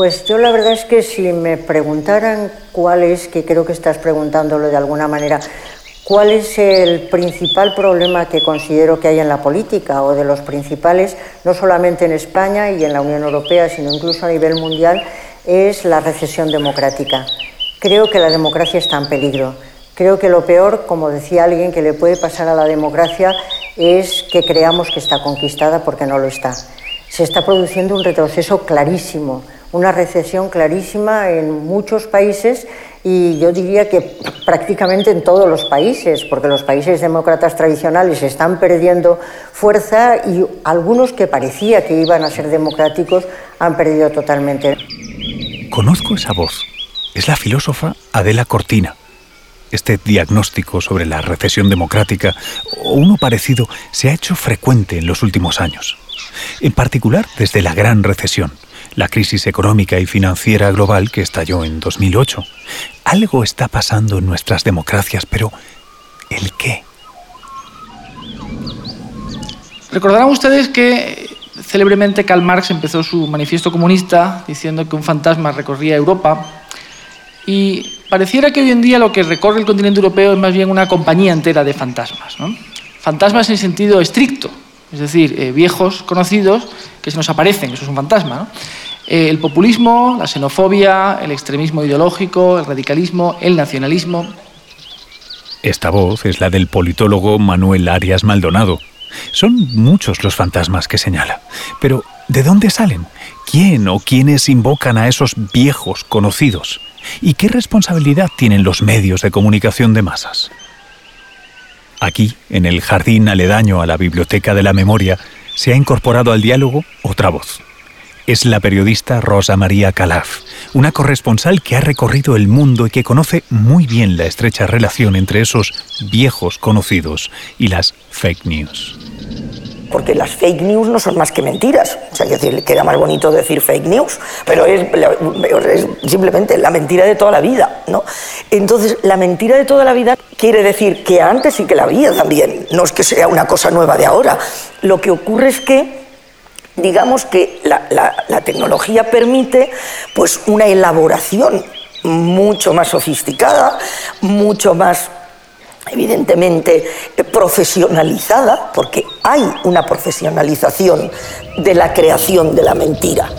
Pues yo la verdad es que si me preguntaran cuál es, que creo que estás preguntándolo de alguna manera, cuál es el principal problema que considero que hay en la política o de los principales, no solamente en España y en la Unión Europea, sino incluso a nivel mundial, es la recesión democrática. Creo que la democracia está en peligro. Creo que lo peor, como decía alguien, que le puede pasar a la democracia es que creamos que está conquistada porque no lo está. Se está produciendo un retroceso clarísimo, una recesión clarísima en muchos países y yo diría que prácticamente en todos los países, porque los países demócratas tradicionales están perdiendo fuerza y algunos que parecía que iban a ser democráticos han perdido totalmente. Conozco esa voz. Es la filósofa Adela Cortina este diagnóstico sobre la recesión democrática o uno parecido se ha hecho frecuente en los últimos años. En particular desde la gran recesión, la crisis económica y financiera global que estalló en 2008. Algo está pasando en nuestras democracias, pero ¿el qué? Recordarán ustedes que célebremente Karl Marx empezó su manifiesto comunista diciendo que un fantasma recorría Europa y pareciera que hoy en día lo que recorre el continente europeo es más bien una compañía entera de fantasmas. Fantasmas en sentido estricto, es decir, eh, viejos conocidos que se nos aparecen, eso es un fantasma. Eh, el populismo, la xenofobia, el extremismo ideológico, el radicalismo, el nacionalismo. Esta voz es la del politólogo Manuel Arias Maldonado. Son muchos los fantasmas que señala, pero ¿de dónde salen? ¿Quién o quiénes invocan a esos viejos conocidos? ¿Y qué responsabilidad tienen los medios de comunicación de masas? Aquí, en el jardín aledaño a la Biblioteca de la Memoria, se ha incorporado al diálogo otra voz. Es la periodista Rosa María Calaf, una corresponsal que ha recorrido el mundo y que conoce muy bien la estrecha relación entre esos viejos conocidos y las fake news porque las fake news no son más que mentiras. O sea, que queda más bonito decir fake news, pero es, simplemente la mentira de toda la vida, ¿no? Entonces, la mentira de toda la vida quiere decir que antes sí que la había también, no es que sea una cosa nueva de ahora. Lo que ocurre es que digamos que la, la tecnología permite pues una elaboración mucho más sofisticada, mucho más evidentemente eh, profesionalizada, porque hay una profesionalización de la creación de la mentira.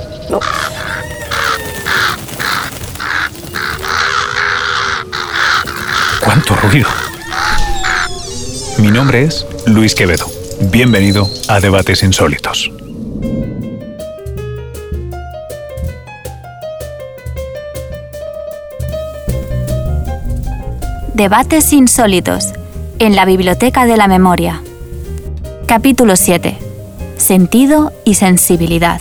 ¡Cuánto ruido! Mi nombre es Luis Quevedo. Bienvenido a Debates Insólitos. Debates insólitos en la Biblioteca de la Memoria. Capítulo 7. Sentido y sensibilidad.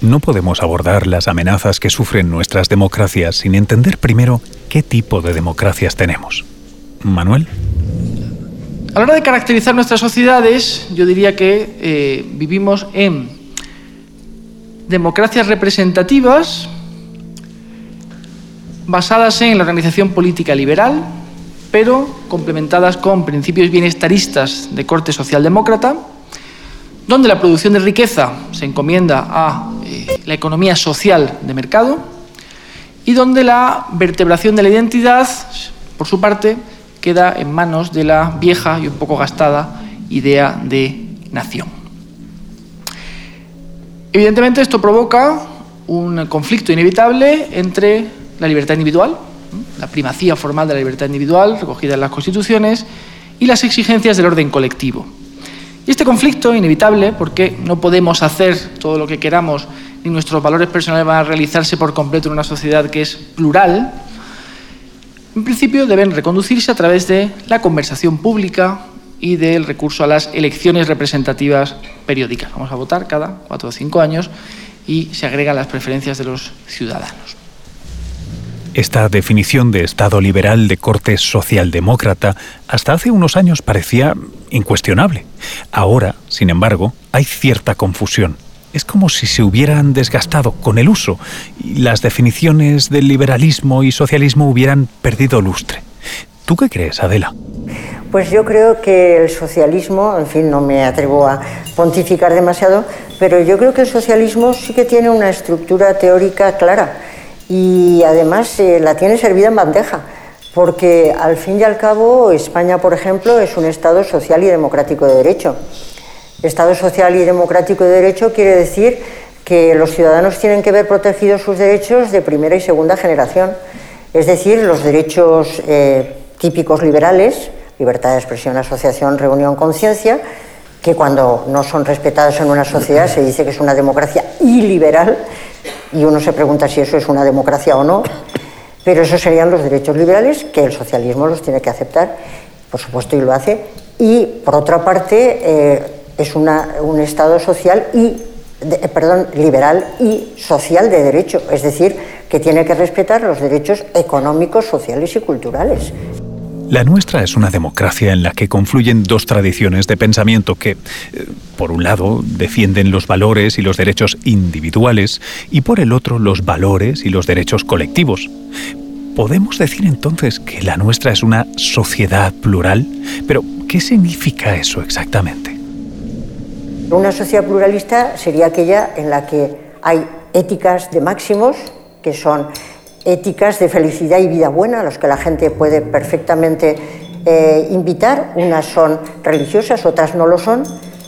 No podemos abordar las amenazas que sufren nuestras democracias sin entender primero qué tipo de democracias tenemos. Manuel. A la hora de caracterizar nuestras sociedades, yo diría que eh, vivimos en democracias representativas basadas en la organización política liberal, pero complementadas con principios bienestaristas de corte socialdemócrata, donde la producción de riqueza se encomienda a eh, la economía social de mercado y donde la vertebración de la identidad, por su parte, queda en manos de la vieja y un poco gastada idea de nación. Evidentemente esto provoca un conflicto inevitable entre la libertad individual, la primacía formal de la libertad individual recogida en las constituciones, y las exigencias del orden colectivo. Y este conflicto, inevitable, porque no podemos hacer todo lo que queramos, ni nuestros valores personales van a realizarse por completo en una sociedad que es plural, en principio deben reconducirse a través de la conversación pública y del recurso a las elecciones representativas periódicas. Vamos a votar cada cuatro o cinco años y se agregan las preferencias de los ciudadanos. Esta definición de Estado liberal de corte socialdemócrata hasta hace unos años parecía incuestionable. Ahora, sin embargo, hay cierta confusión es como si se hubieran desgastado con el uso y las definiciones del liberalismo y socialismo hubieran perdido lustre. ¿Tú qué crees, Adela? Pues yo creo que el socialismo, en fin, no me atrevo a pontificar demasiado, pero yo creo que el socialismo sí que tiene una estructura teórica clara y además eh, la tiene servida en bandeja, porque al fin y al cabo España, por ejemplo, es un Estado social y democrático de derecho. Estado social y democrático de derecho quiere decir que los ciudadanos tienen que ver protegidos sus derechos de primera y segunda generación, es decir, los derechos eh, típicos liberales, libertad de expresión, asociación, reunión, conciencia, que cuando no son respetados en una sociedad se dice que es una democracia iliberal y uno se pregunta si eso es una democracia o no, pero esos serían los derechos liberales que el socialismo los tiene que aceptar, por supuesto, y lo hace. Y por otra parte, eh, es un Estado social y, eh, perdón, liberal y social de derecho, es decir, que tiene que respetar los derechos económicos, sociales y culturales. La nuestra es una democracia en la que confluyen dos tradiciones de pensamiento que, eh, por un lado, defienden los valores y los derechos individuales y por el otro los valores y los derechos colectivos. ¿Podemos decir entonces que la nuestra es una sociedad plural? Pero, ¿qué significa eso exactamente? Una sociedad pluralista sería aquella en la que hay éticas de máximos, que son éticas de felicidad y vida buena, a los que la gente puede perfectamente eh, invitar. Unas son religiosas, otras no lo son,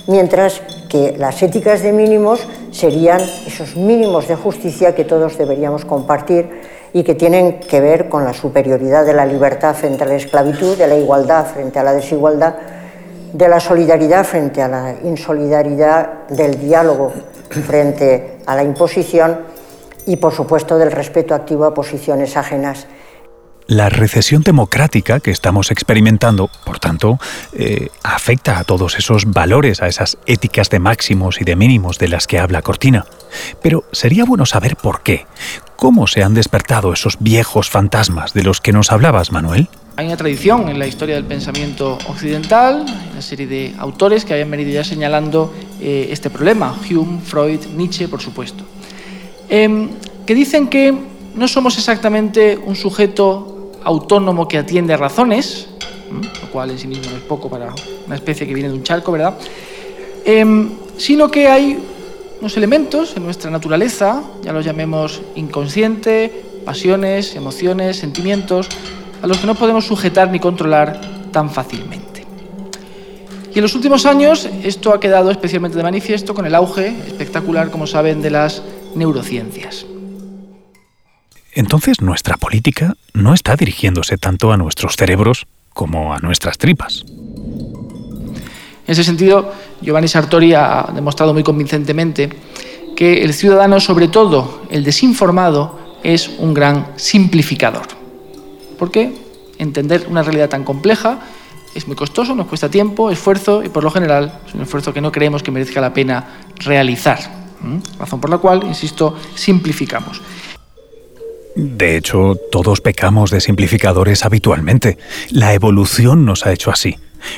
mientras que las éticas de mínimos serían esos mínimos de justicia que todos deberíamos compartir y que tienen que ver con la superioridad de la libertad frente a la esclavitud, de la igualdad frente a la desigualdad, de la solidaridad frente a la insolidaridad, del diálogo frente a la imposición y, por supuesto, del respeto activo a posiciones ajenas. La recesión democrática que estamos experimentando, por tanto, eh, afecta a todos esos valores, a esas éticas de máximos y de mínimos de las que habla Cortina. Pero sería bueno saber por qué. ¿Cómo se han despertado esos viejos fantasmas de los que nos hablabas, Manuel? Hay una tradición en la historia del pensamiento occidental, una serie de autores que habían venido ya señalando eh, este problema, Hume, Freud, Nietzsche, por supuesto. Em, que dicen que no somos exactamente un sujeto autónomo que atiende a razones, lo cual en sí mismo no es poco para una especie que viene de un charco, ¿verdad? Em, sino que hay unos elementos en nuestra naturaleza, ya los llamemos inconsciente, pasiones, emociones, sentimientos, a los que no podemos sujetar ni controlar tan fácilmente. Y en los últimos años esto ha quedado especialmente de manifiesto con el auge espectacular, como saben, de las neurociencias. Entonces nuestra política no está dirigiéndose tanto a nuestros cerebros como a nuestras tripas. En ese sentido, Giovanni Sartori ha demostrado muy convincentemente que el ciudadano, sobre todo el desinformado, es un gran simplificador. Porque entender una realidad tan compleja es muy costoso, nos cuesta tiempo, esfuerzo y por lo general es un esfuerzo que no creemos que merezca la pena realizar. Razón por la cual, insisto, simplificamos. De hecho, todos pecamos de simplificadores habitualmente. La evolución nos ha hecho así.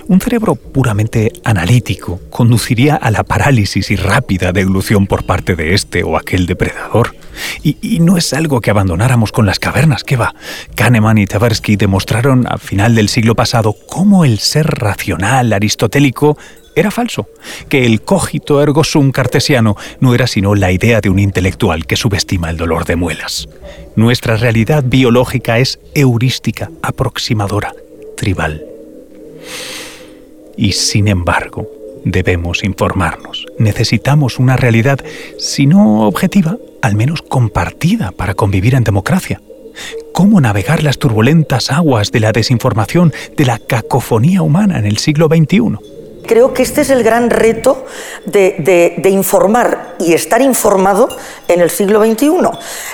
Un cerebro puramente analítico conduciría a la parálisis y rápida deglución por parte de este o aquel depredador. Y, no es algo que abandonáramos con las cavernas, ¿qué va? Kahneman y Tversky demostraron a final del siglo pasado cómo el ser racional aristotélico era falso, que el cogito ergo sum cartesiano no era sino la idea de un intelectual que subestima el dolor de muelas. Nuestra realidad biológica es heurística, aproximadora, tribal. Y sin embargo, debemos informarnos. Necesitamos una realidad, si no objetiva, al menos compartida para convivir en democracia. ¿Cómo navegar las turbulentas aguas de la desinformación, de la cacofonía humana en el siglo XXI? Creo que este es el gran reto de, informar y estar informado en el siglo XXI.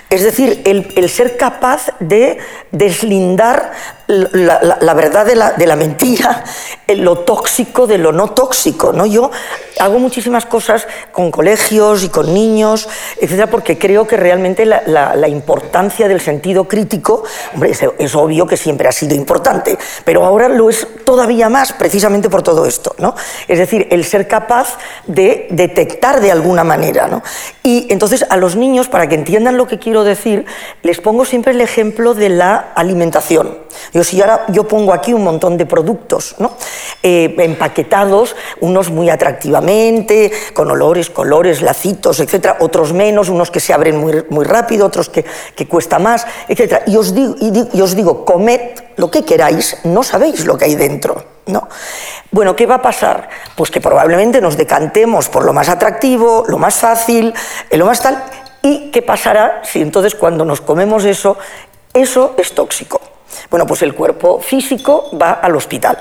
Es decir, el, ser capaz de deslindar la, verdad de la, de la, mentira, lo tóxico de lo no tóxico. ¿no? Yo hago muchísimas cosas con colegios y con niños, etcétera, porque creo que realmente la, importancia del sentido crítico, hombre, es, obvio que siempre ha sido importante, pero ahora lo es todavía más precisamente por todo esto. ¿no? Es decir, el ser capaz de detectar de alguna manera. ¿no? Y entonces a los niños, para que entiendan lo que quiero decir, les pongo siempre el ejemplo de la alimentación. Yo, si ahora yo pongo aquí un montón de productos ¿no? Eh, empaquetados, unos muy atractivamente, con olores, colores, lacitos, etcétera, otros menos, unos que se abren muy, muy rápido, otros que, que cuesta más, etcétera. Y os, digo, y os digo, comed lo que queráis, no sabéis lo que hay dentro. ¿No? Bueno, ¿qué va a pasar? Pues que probablemente nos decantemos por lo más atractivo, lo más fácil, eh, lo más tal. ¿Y qué pasará si entonces cuando nos comemos eso, eso es tóxico? Bueno, pues el cuerpo físico va al hospital.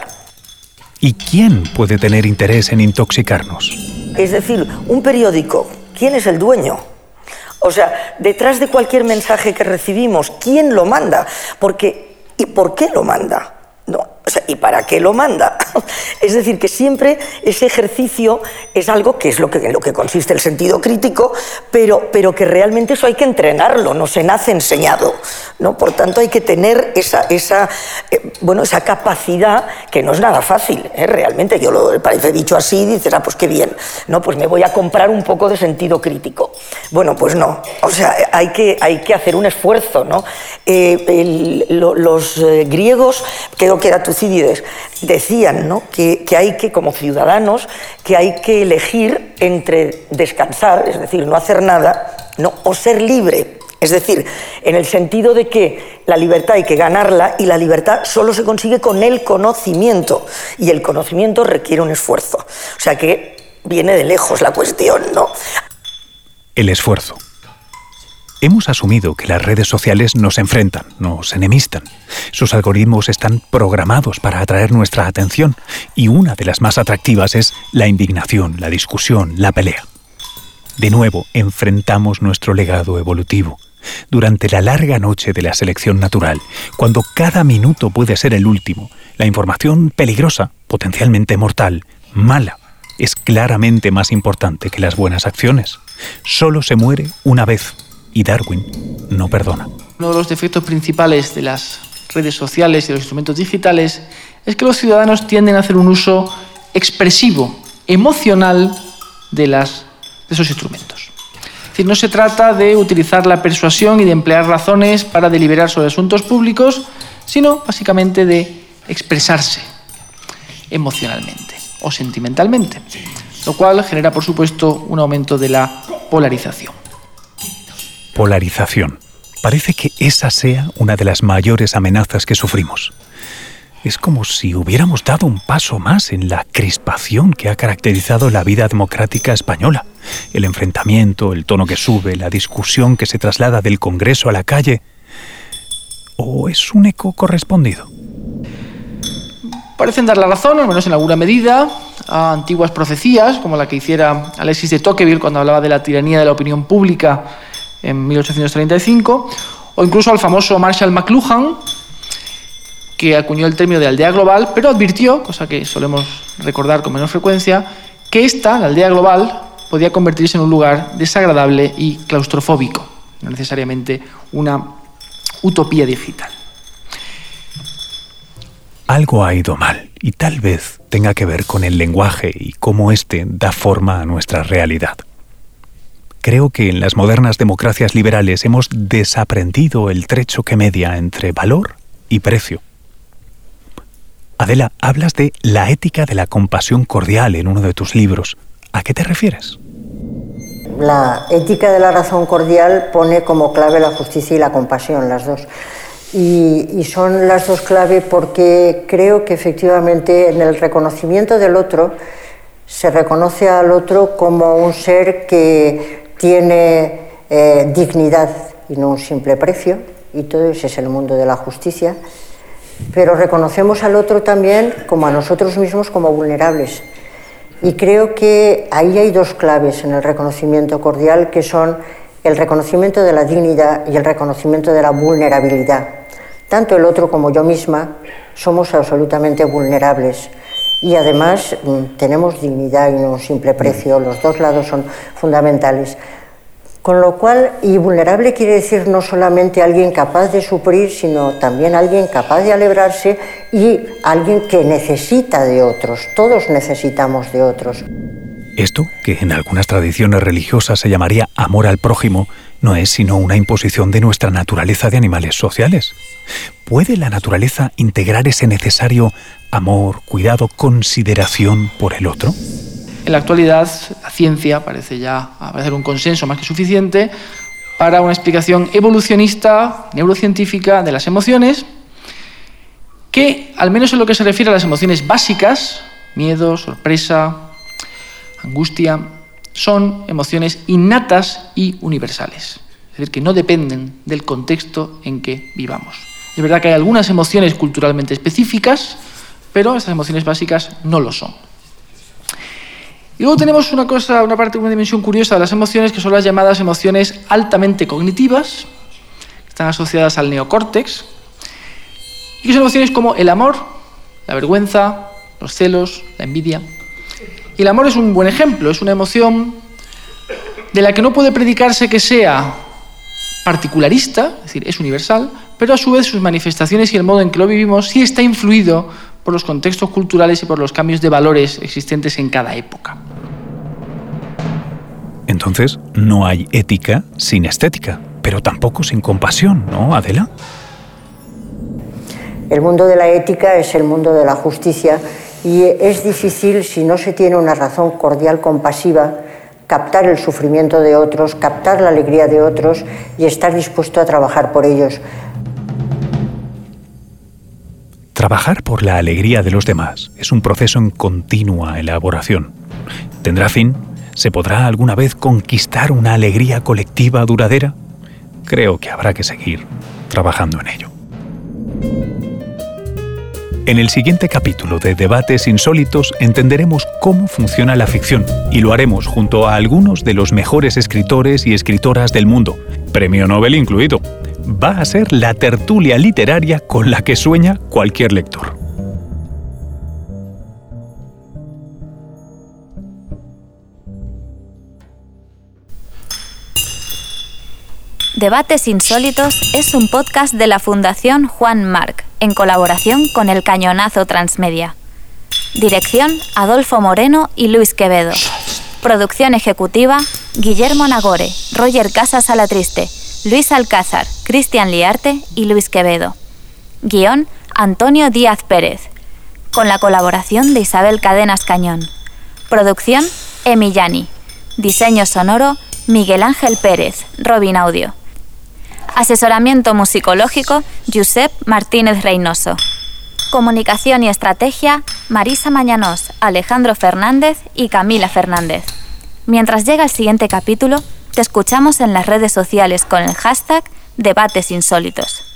¿Y quién puede tener interés en intoxicarnos? Es decir, un periódico, ¿quién es el dueño? O sea, detrás de cualquier mensaje que recibimos, ¿quién lo manda? Porque, ¿Y por qué lo manda? No, ¿y para qué lo manda? es decir, que siempre ese ejercicio es algo que es lo que, en lo que consiste el sentido crítico, pero, pero que realmente eso hay que entrenarlo, no se nace enseñado. ¿no? Por tanto, hay que tener esa, esa, eh, bueno, esa capacidad que no es nada fácil, ¿eh? realmente. Yo lo parece dicho así, dices, ah, pues qué bien, no, pues me voy a comprar un poco de sentido crítico. Bueno, pues no, o sea, hay que, hay que hacer un esfuerzo. ¿no? Eh, los griegos, creo que era tu decían ¿no? que, hay que, como ciudadanos, que hay que elegir entre descansar, es decir, no hacer nada, ¿no? o ser libre. Es decir, en el sentido de que la libertad hay que ganarla y la libertad solo se consigue con el conocimiento y el conocimiento requiere un esfuerzo. O sea que viene de lejos la cuestión, ¿no? El esfuerzo. Hemos asumido que las redes sociales nos enfrentan, nos enemistan. Sus algoritmos están programados para atraer nuestra atención y una de las más atractivas es la indignación, la discusión, la pelea. De nuevo, enfrentamos nuestro legado evolutivo. Durante la larga noche de la selección natural, cuando cada minuto puede ser el último, la información peligrosa, potencialmente mortal, mala, es claramente más importante que las buenas acciones. Solo se muere una vez y Darwin no perdona. Uno de los defectos principales de las redes sociales y de los instrumentos digitales es que los ciudadanos tienden a hacer un uso expresivo, emocional de, las, de esos instrumentos. Es decir, no se trata de utilizar la persuasión y de emplear razones para deliberar sobre asuntos públicos, sino básicamente de expresarse emocionalmente o sentimentalmente, lo cual genera, por supuesto, un aumento de la polarización polarización. Parece que esa sea una de las mayores amenazas que sufrimos. Es como si hubiéramos dado un paso más en la crispación que ha caracterizado la vida democrática española. El enfrentamiento, el tono que sube, la discusión que se traslada del Congreso a la calle. ¿O es un eco correspondido? Parecen dar la razón, al menos en alguna medida, a antiguas profecías, como la que hiciera Alexis de Tocqueville cuando hablaba de la tiranía de la opinión pública en 1835, o incluso al famoso Marshall McLuhan, que acuñó el término de aldea global, pero advirtió, cosa que solemos recordar con menos frecuencia, que esta, la aldea global, podía convertirse en un lugar desagradable y claustrofóbico, no necesariamente una utopía digital. Algo ha ido mal y tal vez tenga que ver con el lenguaje y cómo éste da forma a nuestra realidad. Creo que en las modernas democracias liberales hemos desaprendido el trecho que media entre valor y precio. Adela, hablas de la ética de la compasión cordial en uno de tus libros. ¿A qué te refieres? La ética de la razón cordial pone como clave la justicia y la compasión, las dos. Y, son las dos clave porque creo que efectivamente en el reconocimiento del otro se reconoce al otro como un ser que tiene eh, dignidad y no un simple precio, y todo ese es el mundo de la justicia, pero reconocemos al otro también como a nosotros mismos como vulnerables. Y creo que ahí hay dos claves en el reconocimiento cordial, que son el reconocimiento de la dignidad y el reconocimiento de la vulnerabilidad. Tanto el otro como yo misma somos absolutamente vulnerables y además mm, tenemos dignidad y no un simple precio, los dos lados son fundamentales. Con lo cual, y vulnerable quiere decir no solamente alguien capaz de sufrir, sino también alguien capaz de alegrarse y alguien que necesita de otros. Todos necesitamos de otros. Esto, que en algunas tradiciones religiosas se llamaría amor al prójimo, no es sino una imposición de nuestra naturaleza de animales sociales. ¿Puede la naturaleza integrar ese necesario amor, cuidado, consideración por el otro? En la actualidad, la ciencia parece ya haber un consenso más que suficiente para una explicación evolucionista, neurocientífica de las emociones, que, al menos en lo que se refiere a las emociones básicas, miedo, sorpresa, angustia, son emociones innatas y universales, es decir, que no dependen del contexto en que vivamos. Es verdad que hay algunas emociones culturalmente específicas, pero estas emociones básicas no lo son. Y luego tenemos una cosa, una parte, una dimensión curiosa de las emociones que son las llamadas emociones altamente cognitivas, que están asociadas al neocórtex, y que son emociones como el amor, la vergüenza, los celos, la envidia. Y el amor es un buen ejemplo, es una emoción de la que no puede predicarse que sea particularista, es decir, es universal, pero a su vez sus manifestaciones y el modo en que lo vivimos sí está influido por los contextos culturales y por los cambios de valores existentes en cada época. Entonces, no hay ética sin estética, pero tampoco sin compasión, ¿no, Adela? El mundo de la ética es el mundo de la justicia y es difícil, si no se tiene una razón cordial compasiva, captar el sufrimiento de otros, captar la alegría de otros y estar dispuesto a trabajar por ellos. Trabajar por la alegría de los demás es un proceso en continua elaboración. ¿Tendrá fin? ¿Se podrá alguna vez conquistar una alegría colectiva duradera? Creo que habrá que seguir trabajando en ello. En el siguiente capítulo de Debates Insólitos entenderemos cómo funciona la ficción y lo haremos junto a algunos de los mejores escritores y escritoras del mundo, premio Nobel incluido va a ser la tertulia literaria con la que sueña cualquier lector. Debates Insólitos es un podcast de la Fundación Juan Marc, en colaboración con el Cañonazo Transmedia. Dirección Adolfo Moreno y Luis Quevedo. Producción ejecutiva Guillermo Nagore, Roger Casas Alatriste, Luis Alcázar, Cristian Liarte y Luis Quevedo. Guión, Antonio Díaz Pérez. Con la colaboración de Isabel Cadenas Cañón. Producción, Emillani. Diseño sonoro, Miguel Ángel Pérez, Robin Audio. Asesoramiento musicológico, Josep Martínez Reynoso. Comunicación y estrategia, Marisa Mañanos, Alejandro Fernández y Camila Fernández. Mientras llega el siguiente capítulo, te escuchamos en las redes sociales con el hashtag Debates Insólitos.